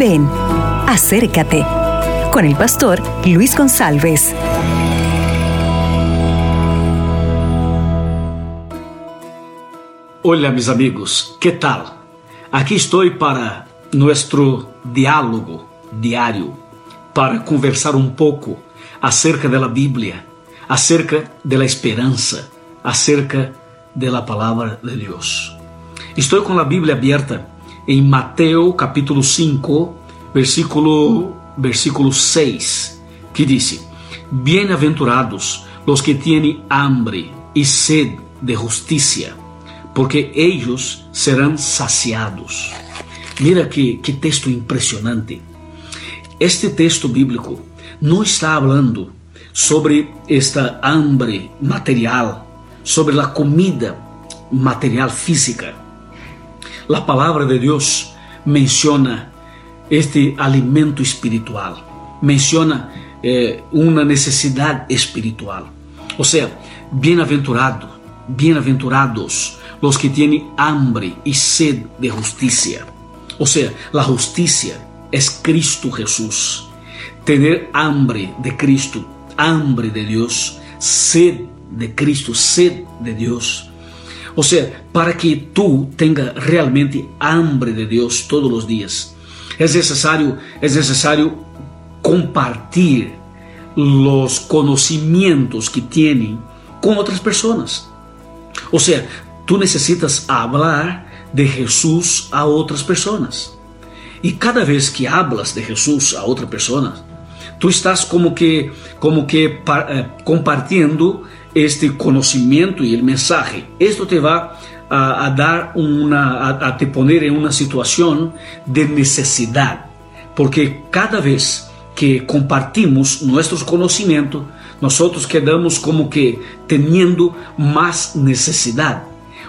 Ven, acércate con el pastor Luis González. Hola mis amigos, ¿qué tal? Aquí estoy para nuestro diálogo diario, para conversar un poco acerca de la Biblia, acerca de la esperanza, acerca de la palabra de Dios. Estoy con la Biblia abierta em Mateus capítulo 5, versículo, versículo 6, que disse: Bem-aventurados os que têm hambre e sede de justiça, porque eles serão saciados. Mira que, que texto impressionante. Este texto bíblico não está falando sobre esta hambre material, sobre a comida material física La palabra de Dios menciona este alimento espiritual, menciona eh, una necesidad espiritual. O sea, bienaventurado, bienaventurados los que tienen hambre y sed de justicia. O sea, la justicia es Cristo Jesús. Tener hambre de Cristo, hambre de Dios, sed de Cristo, sed de Dios o sea, para que tú tenga realmente hambre de Dios todos los días, es necesario, es necesario compartir los conocimientos que tienen con otras personas. O sea, tú necesitas hablar de Jesús a otras personas. Y cada vez que hablas de Jesús a otra persona, tú estás como que, como que eh, compartiendo este conocimiento y el mensaje. Esto te va a, dar una, a, te poner en una situación de necesidad, porque cada vez que compartimos nuestros conocimientos, nosotros quedamos como que teniendo más necesidad,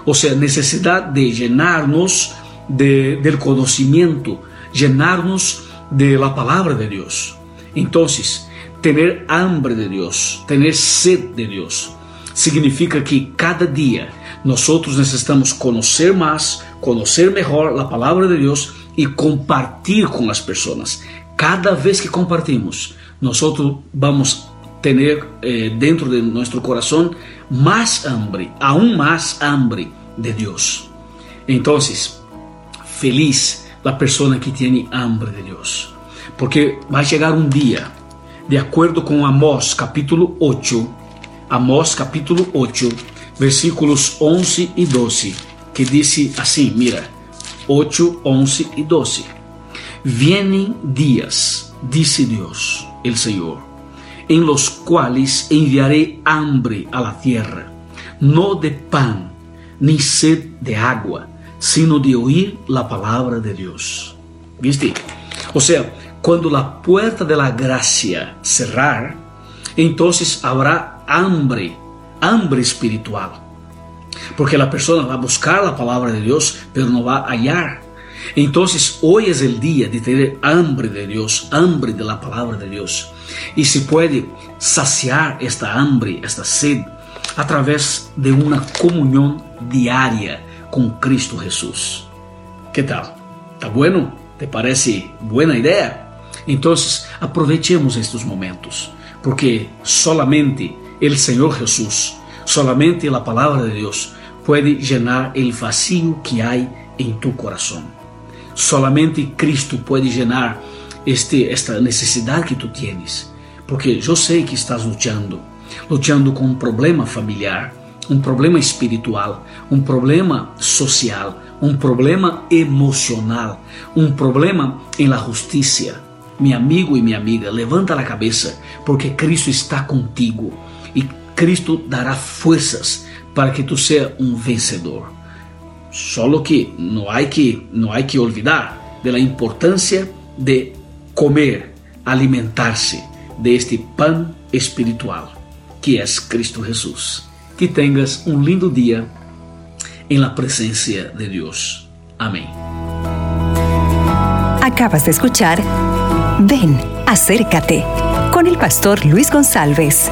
o sea, necesidad de llenarnos de, del conocimiento, llenarnos de la palabra de Dios. Entonces, Tener hambre de Deus, tener sed de Deus, significa que cada dia nós necessitamos conhecer mais, conhecer melhor a palavra de Deus e compartilhar com as pessoas. Cada vez que compartimos, nós vamos ter eh, dentro de nosso coração mais hambre, aún mais hambre de Deus. Então, feliz a pessoa que tem hambre de Deus, porque vai chegar um dia de acordo com Amós capítulo 8, Amós capítulo 8, versículos 11 e 12, que diz assim, mira, 8, 11 e 12. Vienen dias, disse Deus, el Senhor, em los quais enviaré hambre a la tierra, no de pan, ni sed de agua, sino de oír la palabra de Deus. ¿Viste? O sea, quando a puerta de la gracia cerrar, entonces habrá hambre, hambre espiritual. Porque la persona va a buscar la palabra de Dios, pero no va a hallar. Entonces hoy es el día de tener hambre de Dios, hambre de la palabra de Dios. Y se puede saciar esta hambre, esta sed, a través de una comunión diaria con Cristo Jesús. ¿Qué tal? ¿Está bueno? ¿Te parece buena idea? Então, aproveitemos estes momentos, porque solamente o Senhor Jesus, solamente a palavra de Deus pode llenar o vacío que há em tu coração. Solamente Cristo pode llenar este, esta necessidade que tu tienes, porque eu sei que estás lutando, lutando com um problema familiar, um problema espiritual, um problema social, um problema emocional, um problema em la justiça meu amigo e minha amiga, levanta a cabeça, porque Cristo está contigo e Cristo dará forças para que tu seja um vencedor. Solo que não há que não há que olvidar da importância de comer, alimentar-se deste pão espiritual, que é Cristo Jesus. Que tenhas um lindo dia em la presencia de Deus. Amém. Acabas de escuchar Ven, acércate con el pastor Luis González.